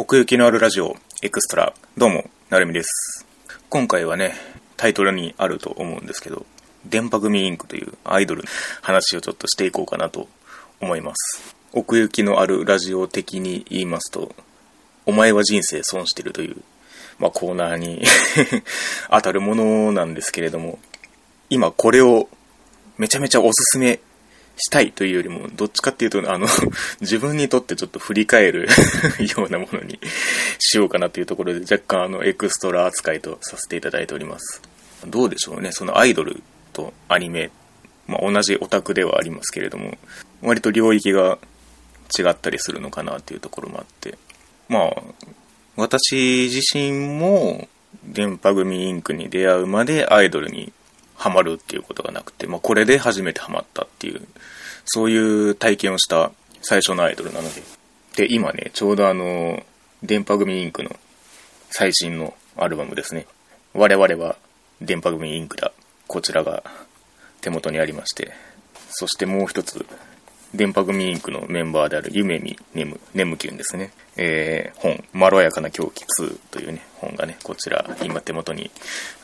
奥行きのあるラジオエクストラ。どうもなるみです。今回はねタイトルにあると思うんですけど電波組インクというアイドルの話をちょっとしていこうかなと思います。奥行きのあるラジオ的に言いますとお前は人生損してるという、まあ、コーナーに 当たるものなんですけれども今これをめちゃめちゃおすすめしたいというよりも、どっちかっていうと、あの、自分にとってちょっと振り返る ようなものにしようかなというところで、若干あの、エクストラ扱いとさせていただいております。どうでしょうね、そのアイドルとアニメ、まあ、同じオタクではありますけれども、割と領域が違ったりするのかなというところもあって、まあ、私自身も、電波組インクに出会うまでアイドルにハマるっていうことがなくて、まあ、これで初めてハマったっていう、そういう体験をした最初のアイドルなので。で、今ね、ちょうどあの、電波組インクの最新のアルバムですね。我々は電波組インクだ。こちらが手元にありまして。そしてもう一つ、電波組インクのメンバーである夢見ネム、ネムキュンですね。えー、本、まろやかな狂気2というね、本がね、こちら今手元に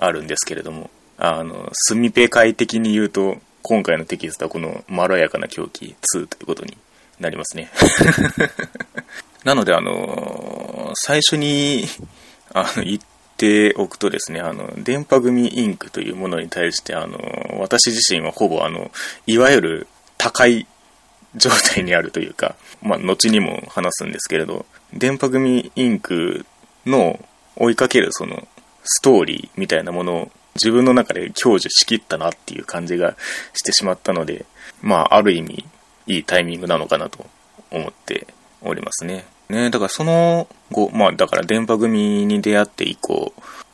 あるんですけれども、あの、スミペ会的に言うと、今回のテキストはこのまろやかな狂気2ということになりますね。なので、あの、最初に、あの、言っておくとですね、あの、電波組インクというものに対して、あの、私自身はほぼ、あの、いわゆる高い状態にあるというか、まあ、後にも話すんですけれど、電波組インクの追いかけるそのストーリーみたいなものを自分の中で享受しきったなっていう感じがしてしまったので、まあ、ある意味、いいタイミングなのかなと思っておりますね。ね、だからその後、まあ、だから電波組に出会って以降、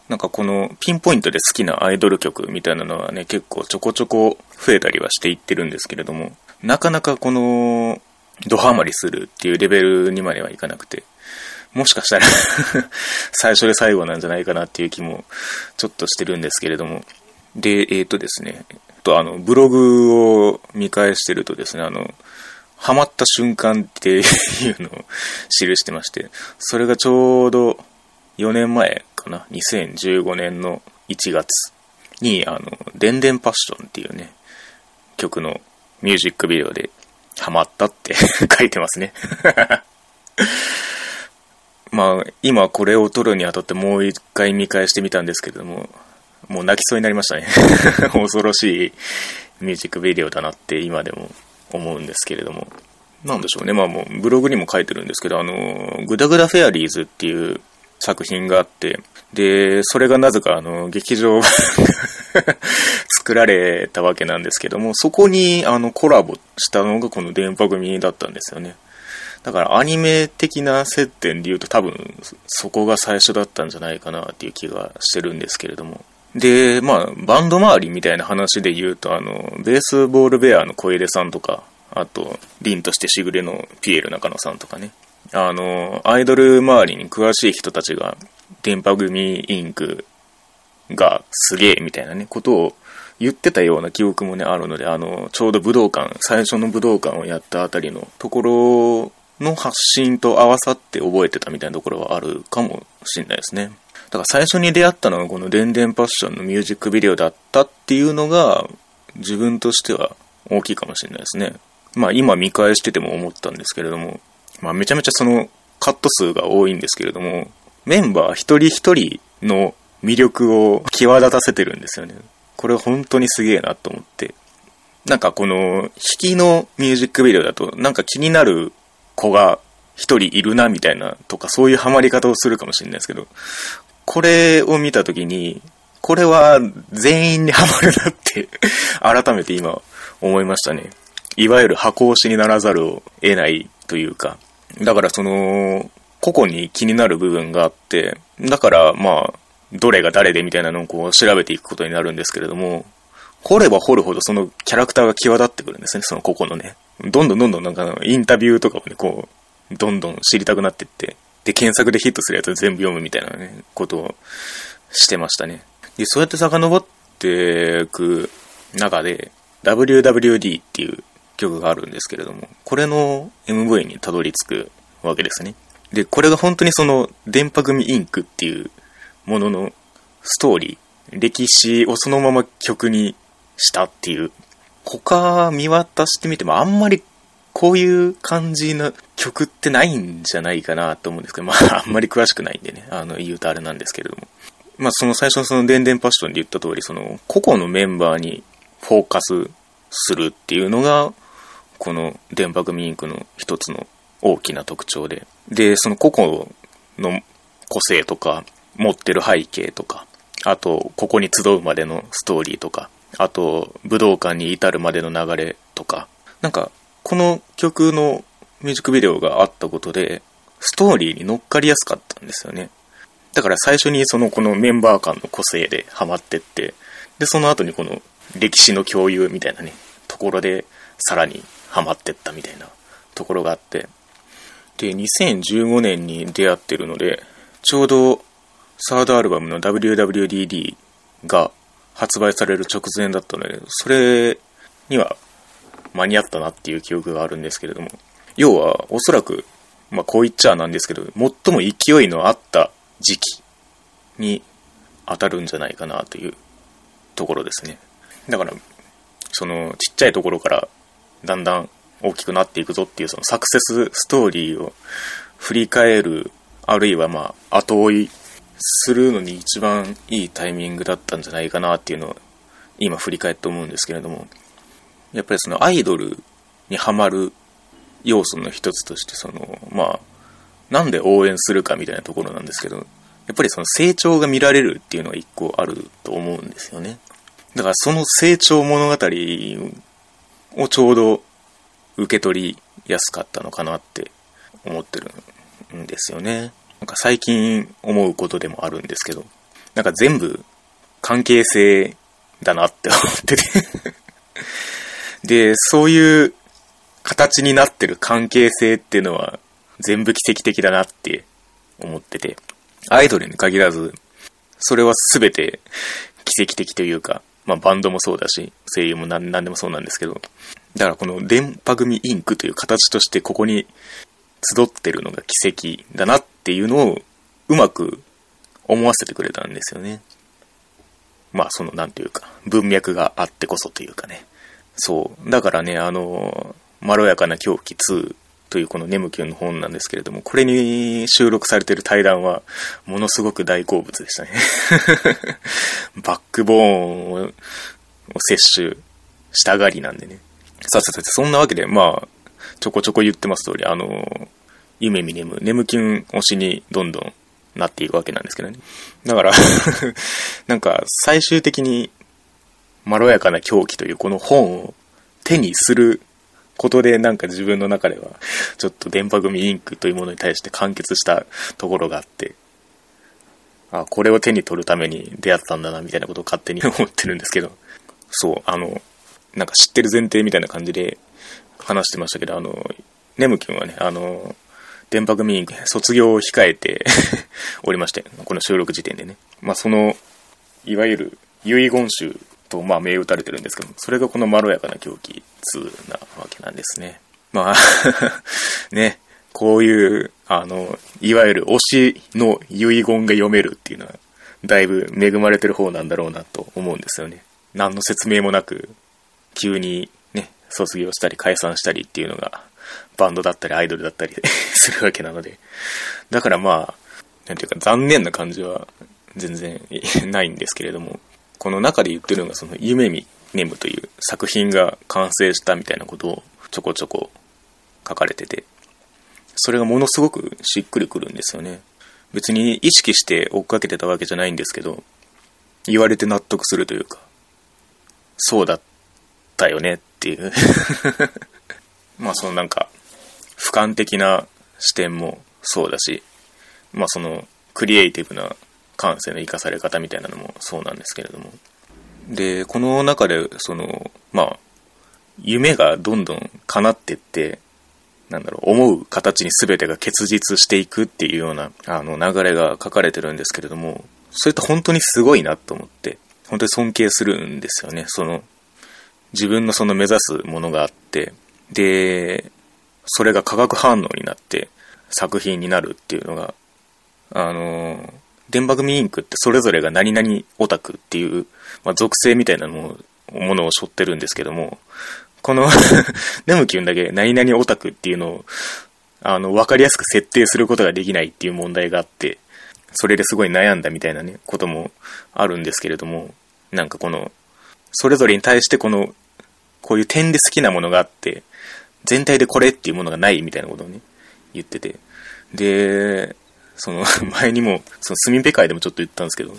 なんかこのピンポイントで好きなアイドル曲みたいなのはね、結構ちょこちょこ増えたりはしていってるんですけれども、なかなかこの、ドハマりするっていうレベルにまではいかなくて、もしかしたら 最初で最後なんじゃないかなっていう気もちょっとしてるんですけれども。で、えっ、ー、とですね、とあの、ブログを見返してるとですね、あの、ハマった瞬間っていうのを 記してまして、それがちょうど4年前かな、2015年の1月に、あの、でんでんパッションっていうね、曲のミュージックビデオでハマったって 書いてますね。まあ、今これを撮るにあたってもう一回見返してみたんですけれども、もう泣きそうになりましたね 恐ろしいミュージックビデオだなって今でも思うんですけれども。なんでしょうね。まあもうブログにも書いてるんですけど、あの、グダグダフェアリーズっていう作品があって、で、それがなぜかあの、劇場 作られたわけなんですけども、そこにあのコラボしたのがこの電波組だったんですよね。だからアニメ的な接点で言うと多分そこが最初だったんじゃないかなっていう気がしてるんですけれども。で、まあ、バンド周りみたいな話で言うと、あの、ベースボールベアの小出さんとか、あと、凛としてしぐれのピエール中野さんとかね。あの、アイドル周りに詳しい人たちが、電波組インクがすげえみたいなね、ことを言ってたような記憶もね、あるので、あの、ちょうど武道館、最初の武道館をやったあたりのところの発信と合わさって覚えてたみたいなところはあるかもしれないですね。だから最初に出会ったのがこのデンデンパッションのミュージックビデオだったっていうのが自分としては大きいかもしれないですね。まあ今見返してても思ったんですけれども、まあめちゃめちゃそのカット数が多いんですけれども、メンバー一人一人の魅力を際立たせてるんですよね。これ本当にすげえなと思って。なんかこの引きのミュージックビデオだとなんか気になる子が一人いるなみたいなとかそういうハマり方をするかもしれないですけど、これを見たときに、これは全員にハマるなって改めて今思いましたね。いわゆる箱押しにならざるを得ないというか、だからその、個々に気になる部分があって、だからまあ、どれが誰でみたいなのをこう調べていくことになるんですけれども、掘れば掘るほどそのキャラクターが際立ってくるんですね、その個々のね。どんどんどんどんなんかインタビューとかをね、こう、どんどん知りたくなってって、で、検索でヒットするやつを全部読むみたいなね、ことをしてましたね。で、そうやって遡っていく中で、WWD っていう曲があるんですけれども、これの MV にたどり着くわけですね。で、これが本当にその、電波組インクっていうもののストーリー、歴史をそのまま曲にしたっていう、他見渡してみてもあんまりこういう感じの曲ってないんじゃないかなと思うんですけど、まあ、あんまり詳しくないんでね、あの、言うとあれなんですけれども。まあ、その最初のその電電パッションで言った通り、その、個々のメンバーにフォーカスするっていうのが、この電波組インクの一つの大きな特徴で。で、その個々の個性とか、持ってる背景とか、あと、ここに集うまでのストーリーとか、あと、武道館に至るまでの流れとか、なんか、この曲のミュージックビデオがあったことで、ストーリーに乗っかりやすかったんですよね。だから最初にそのこのメンバー間の個性でハマってって、で、その後にこの歴史の共有みたいなね、ところでさらにハマってったみたいなところがあって、で、2015年に出会ってるので、ちょうどサードアルバムの WWDD が発売される直前だったので、それには間に合ったなっていう記憶があるんですけれども、要はおそらく、まあこう言っちゃなんですけど、最も勢いのあった時期に当たるんじゃないかなというところですね。だから、そのちっちゃいところからだんだん大きくなっていくぞっていうそのサクセスストーリーを振り返る、あるいはまあ後追いするのに一番いいタイミングだったんじゃないかなっていうのを今振り返って思うんですけれども、やっぱりそのアイドルにハマる要素の一つとして、その、まあ、なんで応援するかみたいなところなんですけど、やっぱりその成長が見られるっていうのが一個あると思うんですよね。だからその成長物語をちょうど受け取りやすかったのかなって思ってるんですよね。なんか最近思うことでもあるんですけど、なんか全部関係性だなって思ってて。で、そういう形になってる関係性っていうのは全部奇跡的だなって思ってて、アイドルに限らず、それは全て奇跡的というか、まあバンドもそうだし、声優も何でもそうなんですけど、だからこの電波組インクという形としてここに集ってるのが奇跡だなっていうのをうまく思わせてくれたんですよね。まあそのなんていうか、文脈があってこそというかね。そう。だからね、あの、まろやかな狂気2というこのネムキュンの本なんですけれども、これに収録されてる対談は、ものすごく大好物でしたね。バックボーンを摂取したがりなんでね。さてさて、そんなわけで、まあ、ちょこちょこ言ってます通り、あの、夢見眠、ネムキュン推しにどんどんなっていくわけなんですけどね。だから なんか、最終的に、まろやかな狂気というこの本を手にすることでなんか自分の中では、ちょっと電波組インクというものに対して完結したところがあって、あ、これを手に取るために出会ったんだな、みたいなことを勝手に思ってるんですけど、そう、あの、なんか知ってる前提みたいな感じで話してましたけど、あの、ネム君はね、あの、電波組インク卒業を控えて おりまして、この収録時点でね。まあ、その、いわゆる遺言集と、まあ、銘打たれてるんですけどそれがこのまろやかな狂気2なわけなんですね。まあ ね、こういう、あの、いわゆる推しの遺言が読めるっていうのは、だいぶ恵まれてる方なんだろうなと思うんですよね。何の説明もなく、急に、卒業したり解散したりっていうのが、バンドだったりアイドルだったり するわけなので。だからまあ、なんていうか残念な感じは全然 ないんですけれども、この中で言ってるのがその夢見ネムという作品が完成したみたいなことをちょこちょこ書かれてて、それがものすごくしっくりくるんですよね。別に意識して追っかけてたわけじゃないんですけど、言われて納得するというか、そうだったよねっていう まあそのなんか、俯瞰的な視点もそうだし、まあそのクリエイティブな感性の生かされ方みたいなのもそうなんですけれども。で、この中で、その、まあ、夢がどんどん叶ってって、なんだろう、思う形に全てが結実していくっていうような、あの、流れが書かれてるんですけれども、それって本当にすごいなと思って、本当に尊敬するんですよね。その、自分のその目指すものがあって、で、それが化学反応になって、作品になるっていうのが、あの、電波組インクってそれぞれが何々オタクっていう、まあ、属性みたいなものを背負ってるんですけども、この ネムキュンだけ何々オタクっていうのを、あの、わかりやすく設定することができないっていう問題があって、それですごい悩んだみたいなね、こともあるんですけれども、なんかこの、それぞれに対してこの、こういう点で好きなものがあって、全体でこれっていうものがないみたいなことをね、言ってて。で、その、前にも、そのスミペ会でもちょっと言ったんですけど、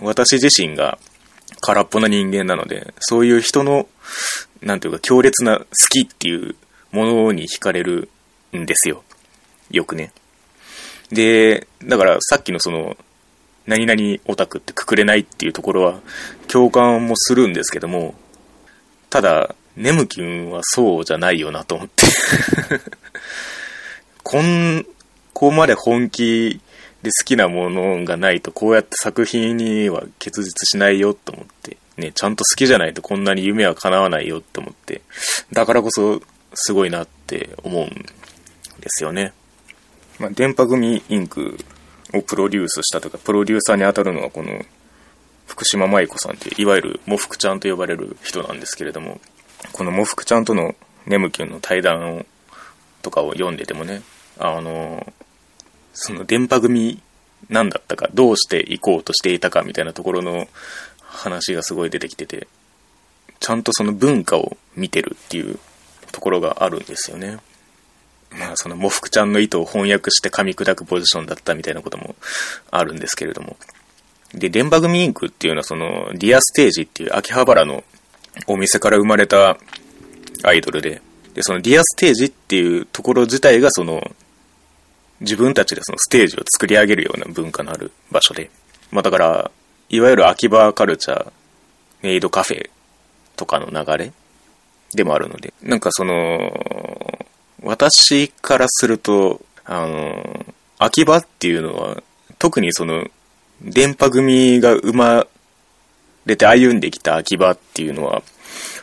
私自身が空っぽな人間なので、そういう人の、なんていうか強烈な好きっていうものに惹かれるんですよ。よくね。で、だからさっきのその、何々オタクってくくれないっていうところは共感もするんですけども、ただ、ネムキンはそうじゃないよなと思って。こん、ここまで本気で好きなものがないとこうやって作品には結実しないよと思って、ね、ちゃんと好きじゃないとこんなに夢は叶わないよって思って、だからこそすごいなって思うんですよね。まあ、電波組インクをプロデュースしたとか、プロデューサーに当たるのはこの福島舞子さんってい、わゆるモフクちゃんと呼ばれる人なんですけれども、このモフクちゃんとのネムキュンの対談をとかを読んでてもね、あの、その電波組何だったか、どうして行こうとしていたかみたいなところの話がすごい出てきてて、ちゃんとその文化を見てるっていうところがあるんですよね。まあそのモフクちゃんの意図を翻訳して噛み砕くポジションだったみたいなこともあるんですけれども。で、電波組インクっていうのはそのディアステージっていう秋葉原のお店から生まれたアイドルで、で、そのディアステージっていうところ自体がその自分たちでそのステージを作り上げるような文化のある場所で、まあだから、いわゆる秋葉カルチャー、メイドカフェとかの流れでもあるので、なんかその、私からすると、あの、秋葉っていうのは、特にその、電波組が生まれて歩んできた秋葉っていうのは、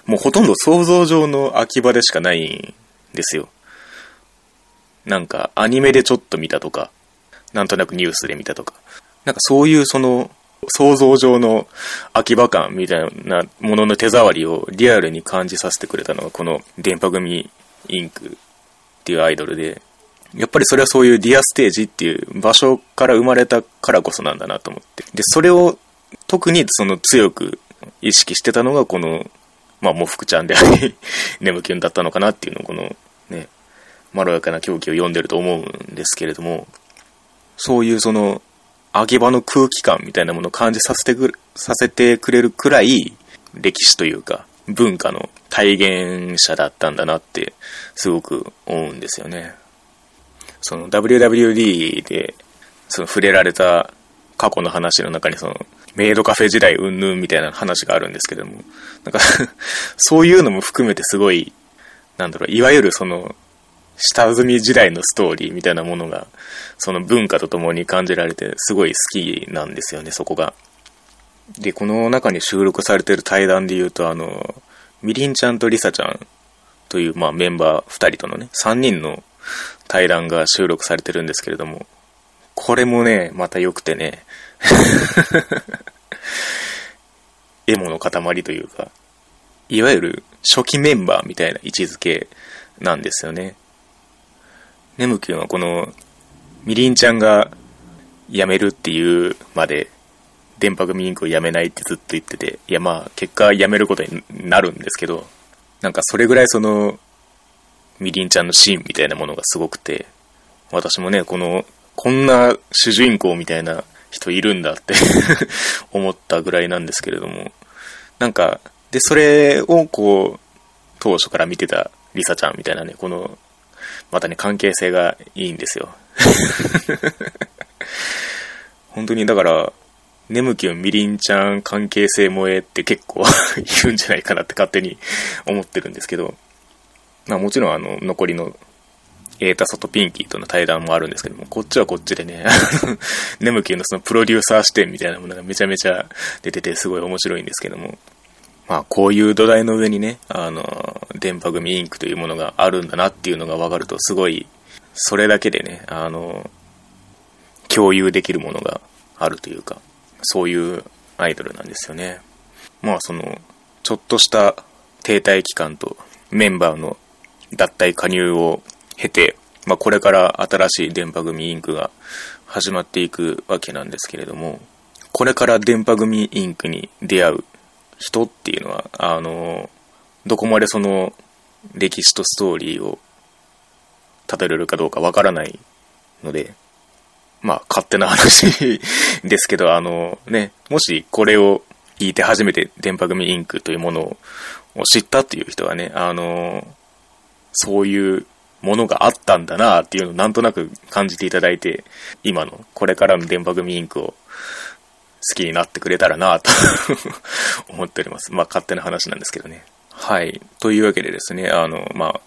もうほとんど想像上の秋葉でしかないんですよ。なんかアニメでちょっと見たとか、なんとなくニュースで見たとか、なんかそういうその想像上の秋葉感みたいなものの手触りをリアルに感じさせてくれたのがこの電波組インクっていうアイドルで、やっぱりそれはそういうディアステージっていう場所から生まれたからこそなんだなと思って。で、それを特にその強く意識してたのがこの、まあ、もふくちゃんであり、ネムキュンだったのかなっていうのをこのね、まろやかな狂気を読んでると思うんですけれども、そういうその、秋葉の空気感みたいなものを感じさせてくさせてくれるくらい、歴史というか、文化の体現者だったんだなって、すごく思うんですよね。その WWD で、その触れられた過去の話の中にその、メイドカフェ時代うんぬんみたいな話があるんですけども、なんか そういうのも含めてすごい、なんだろう、いわゆるその、下積み時代のストーリーみたいなものが、その文化とともに感じられて、すごい好きなんですよね、そこが。で、この中に収録されてる対談で言うと、あの、みりんちゃんとりさちゃんという、まあ、メンバー2人とのね、3人の対談が収録されてるんですけれども、これもね、また良くてね、エモの塊というか、いわゆる初期メンバーみたいな位置づけなんですよね。ネムキュンはこの、みりんちゃんが辞めるっていうまで、電波組インクを辞めないってずっと言ってて、いやまあ、結果辞めることになるんですけど、なんかそれぐらいその、みりんちゃんのシーンみたいなものがすごくて、私もね、この、こんな主人公みたいな人いるんだって 思ったぐらいなんですけれども、なんか、で、それをこう、当初から見てたリサちゃんみたいなね、このまたね、関係性がいいんですよ。本当にだから、ネムキュン、ミリンちゃん関係性萌えって結構 いるんじゃないかなって勝手に思ってるんですけど、まあもちろんあの、残りのエータソとピンキーとの対談もあるんですけども、こっちはこっちでね、ネムキュンのそのプロデューサー視点みたいなものがめちゃめちゃ出ててすごい面白いんですけども、まあ、こういう土台の上にね、あの、電波組インクというものがあるんだなっていうのが分かると、すごい、それだけでね、あの、共有できるものがあるというか、そういうアイドルなんですよね。まあその、ちょっとした停滞期間とメンバーの脱退加入を経て、まあこれから新しい電波組インクが始まっていくわけなんですけれども、これから電波組インクに出会う人っていうのは、あの、どこまでその歴史とストーリーをたどれるかどうかわからないので、まあ、勝手な話 ですけど、あのね、もしこれを聞いて初めて電波組インクというものを知ったっていう人はね、あのそういうものがあったんだなっていうのをなんとなく感じていただいて、今のこれからの電波組インクを好きになってくれたらなと 思っております。まあ勝手な話なんですけどね。はい。というわけでですね、あの、まあ、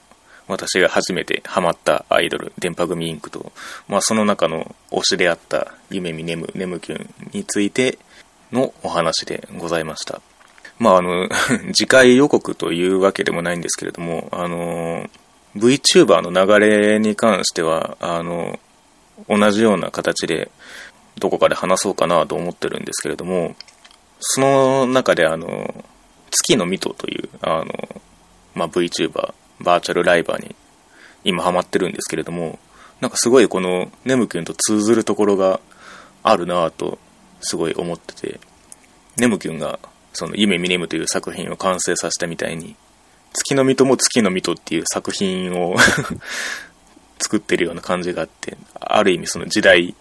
私が初めてハマったアイドル、電波組インクと、まあその中の推しであった夢見ネム、ネムキュンについてのお話でございました。まああの、次回予告というわけでもないんですけれども、あの、VTuber の流れに関しては、あの、同じような形でどこかで話そうかなと思ってるんですけれども、その中であの、月のミトという、あの、まあ、VTuber、バーチャルライバーに今ハマってるんですけれども、なんかすごいこのネム君と通ずるところがあるなぁとすごい思ってて、ネム君がその夢見ネムという作品を完成させたみたいに、月の水戸も月の水戸っていう作品を 作ってるような感じがあって、ある意味その時代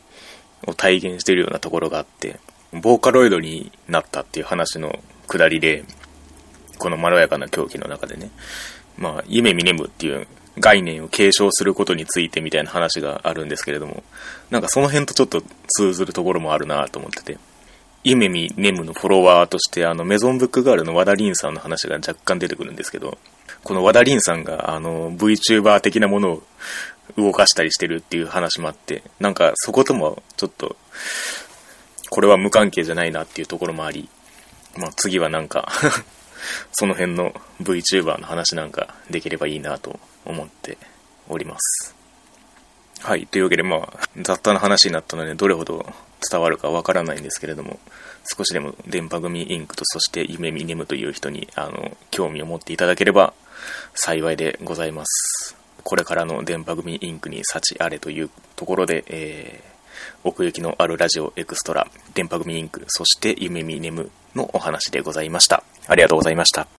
を体現してるようなところがあって、ボーカロイドになったっていう話のくだりで、このまろやかな狂気の中でね、まあ、夢見ネムっていう概念を継承することについてみたいな話があるんですけれども、なんかその辺とちょっと通ずるところもあるなと思ってて、夢見ネムのフォロワーとして、あの、メゾンブックガールの和田凛さんの話が若干出てくるんですけど、この和田凛さんが、あの、VTuber 的なものを動かしたりしてるっていう話もあって、なんかそこともちょっと、これは無関係じゃないなっていうところもあり、まあ次はなんかその辺の VTuber の話なんかできればいいなと思っております。はい。というわけで、まあ、雑多な話になったので、どれほど伝わるかわからないんですけれども、少しでも電波組インクとそして夢見ネムという人に、あの、興味を持っていただければ幸いでございます。これからの電波組インクに幸あれというところで、えー、奥行きのあるラジオエクストラ、電波組インク、そして夢見ネムのお話でございました。ありがとうございました。